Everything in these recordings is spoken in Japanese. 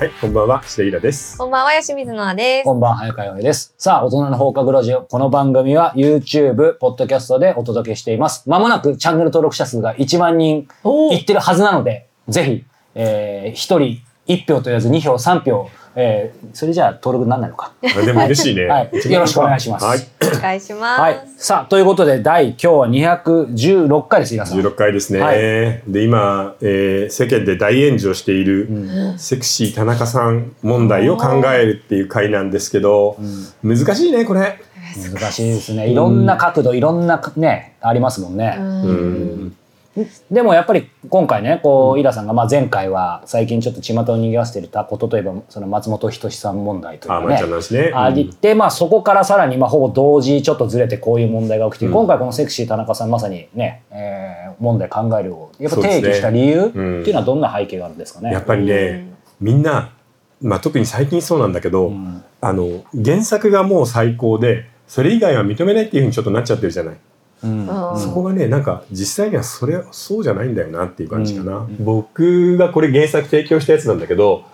はい、こんばんは、白井らです。こんばんは、吉水のあです。こんばんは、早川洋平です。さあ、大人の放課後ラジオ。この番組は YouTube、ポッドキャストでお届けしています。まもなくチャンネル登録者数が1万人いってるはずなので、ぜひ、えー、1人1票と言わず2票、3票、えー、それじゃあ登録にならないのか。あでも嬉しいね。はいよろしくお願いしますはい、お願いします。はい。さあ、ということで、第、今日は216回です、皆さん。16回ですね。はいで、今、えー世間で大炎上している、セクシー田中さん問題を考えるっていう回なんですけど、難しいね、これ。難しいですね。いろんな角度、いろんなね、ありますもんね。うん。でもやっぱり今回ねこうイラさんがまあ前回は最近ちょっと巷を賑わせていたことといえばその松本人志さん問題というあ、かね。話ね。ありってまあそこからさらにまあほぼ同時ちょっとずれてこういう問題が起きて今回このセクシー田中さんまさにねえー問題考えるをやっぱ提起した理由っていうのはどんな背景があるんですかね？やっぱりね、みんな、まあ、特に最近そうなんだけど、ん。あの原作がもう最高でそれ以外は認めないっていうふうにちょっとなっちゃってるじゃない。うん。うんそこがねなんか実際にはそれそうじゃないんだよなっていう感じかな、僕がこれ原作提供したやつなんだけど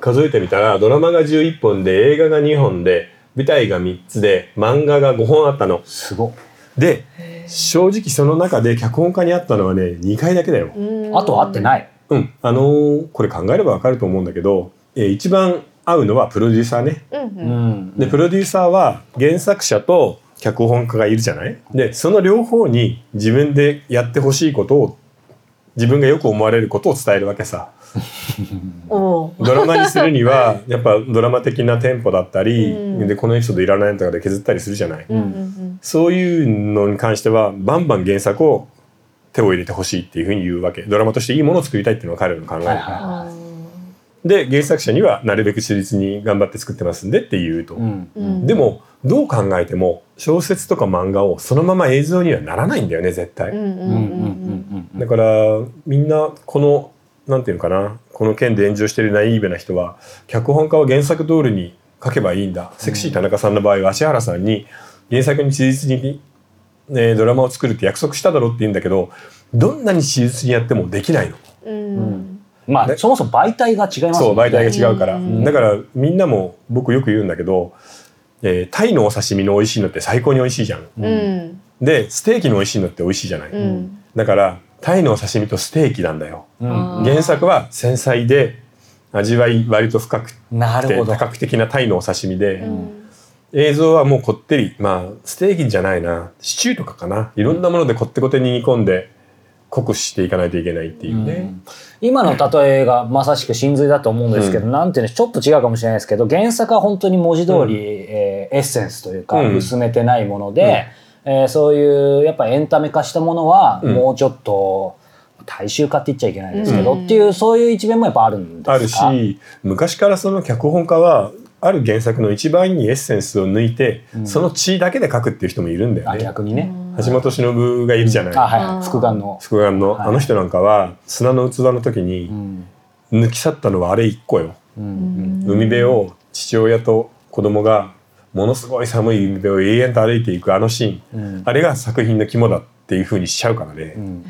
数えてみたらドラマが11本で映画が2本で舞台が3つで漫画が5本あったの。すごっ。で正直その中で脚本家にあったのはね2回だけだよ。うん。あとは合ってない。うん。あのーこれ考えればわかると思うんだけど、えー一番合うのはプロデューサーね。うんう。うんん。でプロデューサーは原作者と脚本家がいるじゃない？でその両方に自分でやってほしいことを自分がよく思われることを伝えるわけさ。ドラマにするには やっぱドラマ的なテンポだったり、うん。でこのエピソードいらないのとかで削ったりするじゃない、うんうんそういうのに関してはバンバン原作を手を入れてほしいっていうふうに言うわけ。ドラマとしていいものを作りたいっていうのが彼らの考え。で原作者にはなるべく忠実に頑張って作ってますんでっていうと、うんうん。でもどう考えても小説とか漫画をそのまま映像にはならないんだよね絶対、だからみんなこのなんていうのかなこの件で炎上してるナイーブな人は脚本家は原作通りに書けばいいんだ、セクシー田中さんの場合は芦原さんに原作に忠実に、ね、ドラマを作るって約束しただろうって言うんだけどどんなに忠実にやってもできないの。うん。うんねまあそもそも媒体が違いますそう媒。体が違うから、うん。だからみんなも僕よく言うんだけど、えータイのお刺身の美味しいのって最高に美味しいじゃん。うん。でステーキの美味しいのって美味しいじゃない、うん。だからタイのお刺身とステーキなんだよ。うん。原作は繊細で味わい割と深くてなるほど。多角的なタイのお刺身で、うん。映像はもうこってり。まあステーキじゃないな。シチューとかかな。いろんなものでこってこてに煮込んで濃くしていかないといけないっていうね、うん。今の例えがまさしく真髄だと思うんですけど、なんていうのちょっと違うかもしれないですけど原作は本当に文字通り、うん。えーエッセンスというか、うん。薄めてないもので、えーそういうやっぱエンタメ化したものは、うん。もうちょっと大衆化って言っちゃいけないですけど、うん。っていうそういう一面もやっぱあるんですか？あるし昔からその脚本家はある原作の一番いいエッセンスを抜いて、うん。その血だけで書くっていう人もいるんだよあね。逆にね、橋本忍がいるじゃない、あはい、あーはい、副眼の、福眼の、はい。あの人なんかは砂の器の時うにん。抜き去ったのはあれ一個よ。うん。海辺を父親と子供がものすごい寒い海辺を永遠と歩いていくあのシーン、うん。あれが作品の肝だっていう風にしちゃうからね、うん。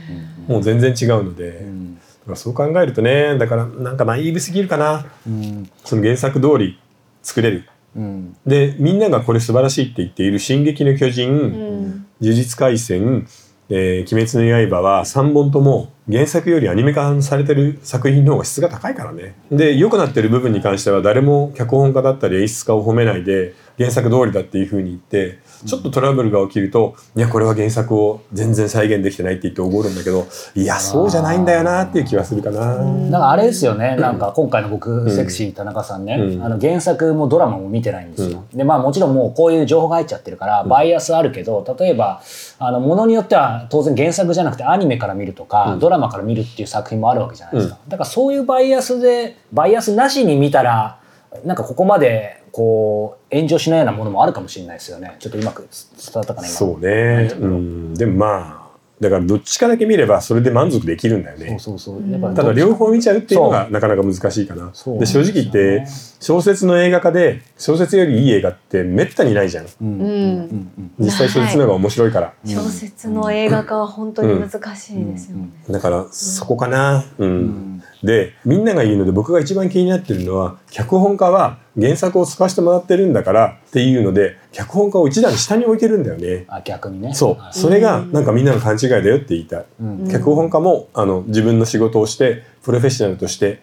もう全然違うので、だうん。からそう考えるとねだからなんかナイーブすぎるかな。うん。その原作通り作れる。うん。でみんながこれ素晴らしいって言っている「進撃の巨人」うん呪術廻戦」えー鬼滅の刃」は3本とも原作よりアニメ化されてる作品の方が質が高いからね。で良くなってる部分に関しては誰も脚本家だったり演出家を褒めないで原作通りだっていうふうに言ってちょっとトラブルが起きると「いやこれは原作を全然再現できてない」って言っておごるんだけどいやそうじゃないんだよなっていう気はするかな。なんかあれですよね、なんか今回の僕、ん。セクシー田中さんね、うん。あの原作もドラマも見てないんですよ。で、まあもちろんもうこういう情報が入っちゃってるから、バイアスあるけど、例えば、あの、ものによっては当然原作じゃなくてアニメから見るとか、うん。ドラマから見るっていう作品もあるわけじゃないですか。だからそういうバイアスで、バイアスなしに見たら、なんかここまで、こう、炎上しないようなものもあるかもしれないですよね。ちょっとうまく伝わったかな、今。そうね、うん、でもまあだからどっちかだけ見ればそれで満足できるんだよね。そうそうそう。やっぱただ両方見ちゃうっていうのがそなかなか難しいかな。で正直言って小説の映画化で小説よりいい映画ってめったにないじゃん。うんううんん実際小説の方が面白いから。小説の映画化は本当に難しいですよね。だからそこかな。うん。うんでみんなが言うので僕が一番気になってるのは脚本家は原作を使わせてもらってるんだからっていうので脚本家を一段下に置いてるんだよね。あ逆にね。そう。それがなんかみんなの勘違いだよって言いたい。うん。脚本家もあの自分の仕事をしてプロフェッショナルとして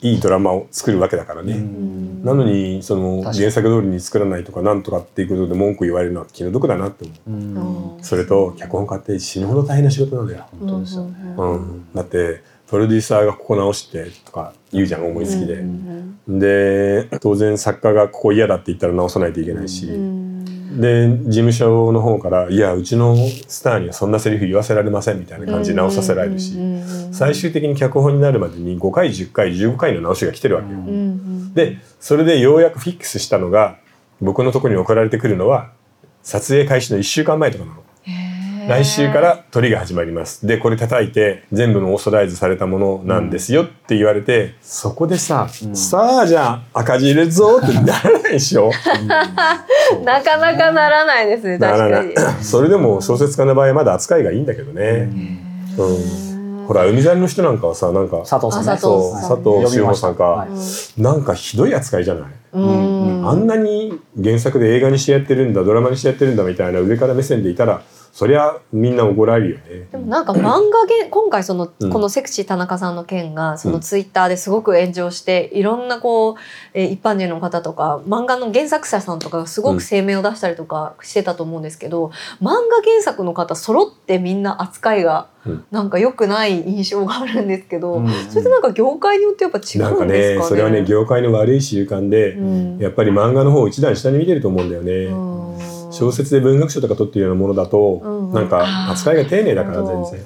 いいドラマを作るわけだからね。なのにその原作通りに作らないとかなんとかっていうことで文句言われるのは気の毒だなって思う。うん。それと脚本家って死ぬほど大変な仕事なんだよ。本当ですよね。うん、だってプロデューサーがここ直してとか言うじゃん思いつきで。で当然作家がここ嫌だって言ったら直さないといけないし。で事務所の方から「いやうちのスターにはそんなセリフ言わせられません」みたいな感じで直させられるし最終的に脚本になるまでに5回10回15回の直しが来てるわけよ。でそれでようやくフィックスしたのが僕のところに送られてくるのは撮影開始の1週間前とかなの。来週から撮りが始まります。でこれ叩いて全部のオーソライズされたものなんですよって言われて、そこでさ、さあじゃあ赤字入れるぞってならないでしょ？なかなかならないですねならな確かにい。それでも小説家の場合はまだ扱いがいいんだけどね。うん。ほら海猿の人なんかはさなんか佐藤さんねそう藤佐藤修吾さんか、はいなんかひどい扱いじゃない？うんあんなに原作で映画にしてやってるんだドラマにしてやってるんだみたいな上から目線でいたらそりゃみんな怒られるよね。でもなんか漫画げ 今回その、うんこのセクシー田中さんの件がそのツイッターですごく炎上していろんなこう、えー一般人の方とか漫画の原作者さんとかがすごく声明を出したりとかしてたと思うんですけど、漫画原作の方揃ってみんな扱いがうんなんか良くない印象があるんですけど、うんそれってなんか業界によってやっぱ違うんですかね？ねそれはね業界の悪い習慣で、うんやっぱり漫画の方を一段下に見てると思うんだよね。うん小説で文学賞とか取ってるようなものだと、うんなんか扱いが丁寧だから全然。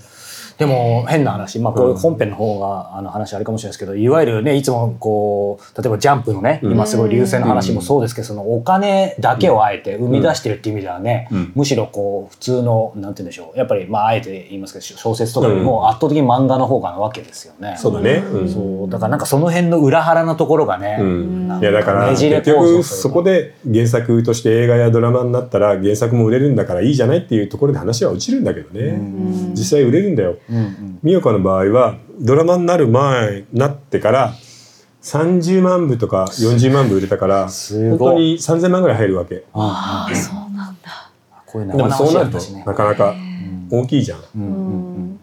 でも変な話、まあ、こういう本編の方があの話あれかもしれないですけどいわゆるねいつもこう例えばジャンプのねうん。今すごい流星の話もそうですけどそのお金だけをあえて生み出してるっていう意味ではねうん。むしろこう普通のなんて言うんでしょう。やっぱりまああえて言いますけど小説とかよりも圧倒的に漫画の方がなわけですよね。そうだね。うん。そう。だからなんかその辺の裏腹なところがね、いやだからねじれ結局そこで原作として映画やドラマになったら原作も売れるんだからいいじゃないっていうところで話は落ちるんだけどね、うん。実際売れるんだよ。うんうん美代子の場合はドラマになる前なってから30万部とか40万部売れたからすごい本当に3000万ぐらい入るわけ。ああそうなんだ。こういうでもそうなるとなかなか大きいじゃん。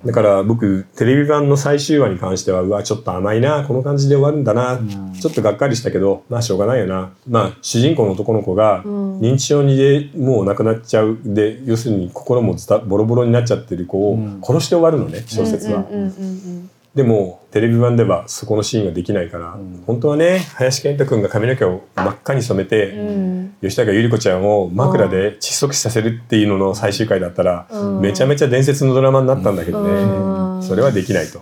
だから僕テレビ版の最終話に関してはうわちょっと甘いなこの感じで終わるんだな、ん。ちょっとがっかりしたけどまあしょうがないよな。まあ主人公の男の子がん。認知症にでもう亡くなっちゃう。で要するに心もボロボロになっちゃってる子をうん。殺して終わるのね小説は。うんうんうんうんでもテレビ版ではそこのシーンができないから、ん。本当はね林遣都君が髪の毛を真っ赤に染めて、うん。吉高由里子ちゃんを枕で窒息死させるっていうのの最終回だったら、うん。めちゃめちゃ伝説のドラマになったんだけどね、うん。それはできないと。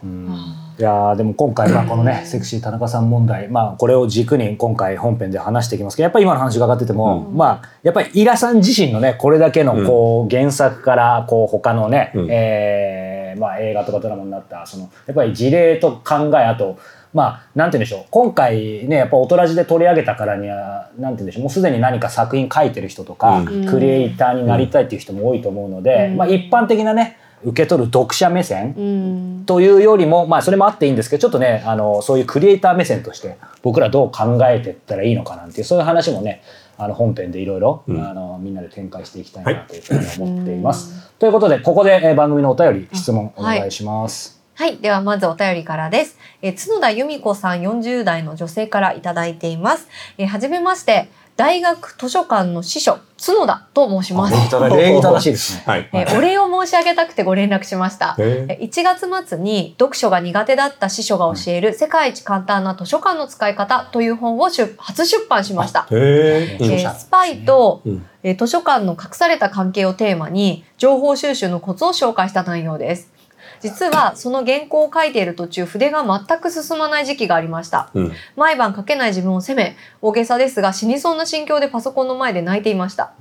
いやーでも今回まあこのねセクシー田中さん問題。まあこれを軸に今回本編で話していきますけどやっぱり今の話伺ってても、まあやっぱりイラさん自身のねこれだけのこう原作からこう他のね、うん。えーまあ映画とかドラマになったそのやっぱり事例と考えあとまあなんて言うんでしょう。今回ねやっぱ大人じで取り上げたからにはなんて言うんでしょう。もうすでに何か作品書いてる人とか、うん。クリエイターになりたいっていう人も多いと思うので、うん。まあ一般的なね受け取る読者目線、うん。というよりも、まあ、それもあっていいんですけどちょっとねあのそういうクリエイター目線として僕らどう考えていったらいいのかなんていうそういう話もねあの本編でいろいろみんなで展開していきたいなというふうに思っています。ということでここでえー番組のお便り質問お願いします。はい。では、まずお便りからです。えー角田由美子さん40代の女性からいただいています。えーはじめまして、大学図書館の司書、角田と申します。礼儀正しいですね。はい。えーお礼を申し上げたくてご連絡しました。へえー1月末に読書が苦手だった司書が教える世界一簡単な図書館の使い方という本を出初出版しました。え。うんえースパイと、うんえー図書館の隠された関係をテーマに情報収集のコツを紹介した内容です。実はその原稿を書いている途中筆が全く進まない時期がありました。うん。毎晩書けない自分を責め大げさですが死にそうな心境でパソコンの前で泣いていました。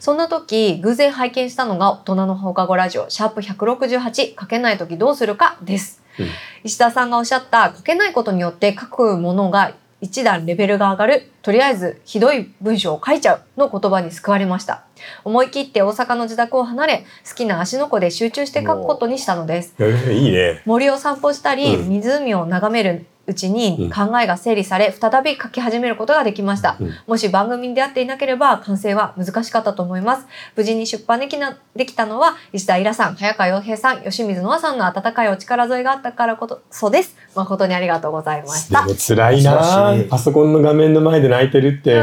そんな時偶然拝見したのが大人の放課後ラジオシャープ168書けない時どうするかです。うん石田さんがおっしゃった書けないことによって書くものが一段レベルが上がるとりあえずひどい文章を書いちゃうの言葉に救われました。思い切って大阪の自宅を離れ好きな芦ノ湖で集中して書くことにしたのです。えーいいね。森を散歩したり、うん。湖を眺めるうちに考えが整理され、再び書き始めることができました、うん。もし番組に出会っていなければ完成は難しかったと思います。無事に出版できなできたのは石田イラさん早川洋平さん吉水ノアさんの温かいお力添えがあったからこそです。誠にありがとうございました。でも辛いなパソコンの画面の前で泣いてるって。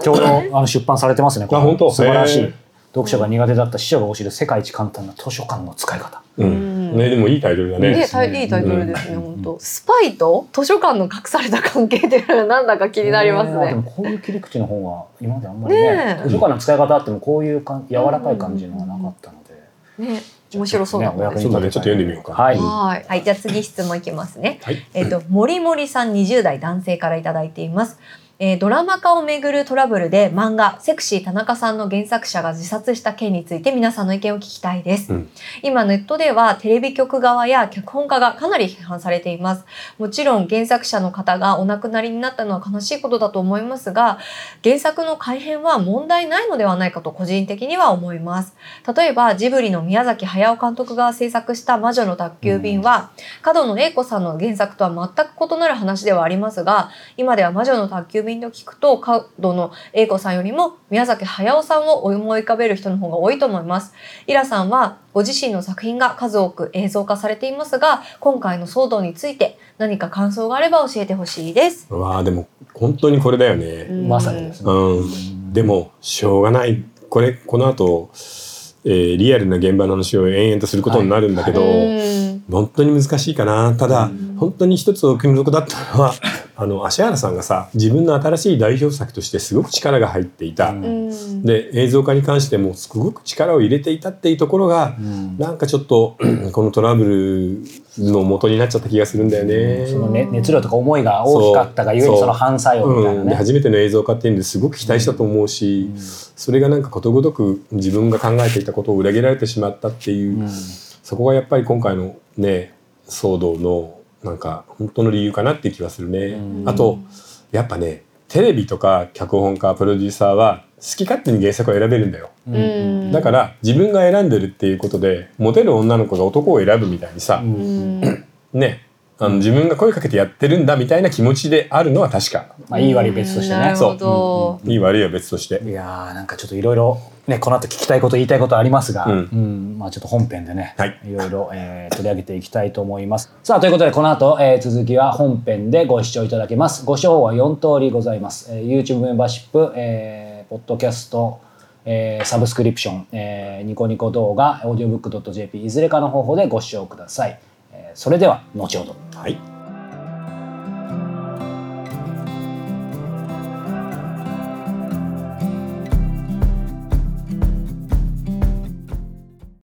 ちょうどあの出版されてますね。これ。本当？素晴らしい。読書が苦手だった師匠が教える世界一簡単な図書館の使い方。ううんん。ね、でもいいタイトルだねね。いいタイトルですね、うん本当スパイと図書館の隠された関係っていうのがなんだか気になりますね。ねでもこういう切り口の方が今まであんまりねねえ図書館の使い方あってもこういうかん柔らかい感じのがなかったので。ね面白そうだね。ねお役にそうだねちょっと読んでみようかはい。はい、はい、じゃあ次質問いきますね。はい。えっ、と、森森さん20代男性からいただいています。えードラマ化をめぐるトラブルで漫画「セクシー田中さん」の原作者が自殺した件について皆さんの意見を聞きたいです、うん。今ネットではテレビ局側や脚本家がかなり批判されています。もちろん原作者の方がお亡くなりになったのは悲しいことだと思いますが原作の改編は問題ないのではないかと個人的には思います。例えばジブリの宮崎駿監督が制作した「魔女の宅急便は」角野栄子さんの原作とは全く異なる話ではありますが今では魔女の宅急便と聞くと角野栄子さんよりも宮崎駿さんを思い浮かべる人の方が多いと思いますイラさんはご自身の作品が数多く映像化されていますが今回の騒動について何か感想があれば教えてほしいですうわあでも本当にこれだよね。まさにですね。うん。でもしょうがない。これこの後、えーリアルな現場の話を延々とすることになるんだけど、うん本当に難しいかな。ただ、本当に一つお気の毒だったのは、あの芦原さんがさ、自分の新しい代表作としてすごく力が入っていた。うん。うん。で映像化に関してもすごく力を入れていたっていうところが、うん。なんかちょっと このトラブルの元になっちゃった気がするんだよね。そのね熱量とか思いが大きかったがゆえにそう。その反作用みたいなうん。初めての映像化っていうんですごく期待したと思うし、それがなんかことごとく自分が考えていたことを裏切られてしまったっていう、うん。そこがやっぱり今回のね騒動のなんか本当の理由かなっていう気はするね。うんあとやっぱねテレビとか脚本家プロデューサーは好き勝手に原作を選べるんだよ。うんだから自分が選んでるっていうことでモテる女の子が男を選ぶみたいにさ、うんねあの自分が声かけてやってるんだみたいな気持ちであるのは確か。まあいい悪い別としてねなる。ほど、いい悪いは別として。いやーなんかちょっといろいろねこの後聞きたいこと言いたいことありますが、ううんんまあちょっと本編でね、はいろいろ、えー取り上げていきたいと思います。さあということでこの後、えー続きは本編でご視聴いただけます。ご視聴は4通りございます。えー YouTube メンバーシップ、えー、ポッドキャスト、えーサブスクリプション、えーニコニコ動画、オーディオブック .jp いずれかの方法でご視聴ください。えーそれでは後ほど。はい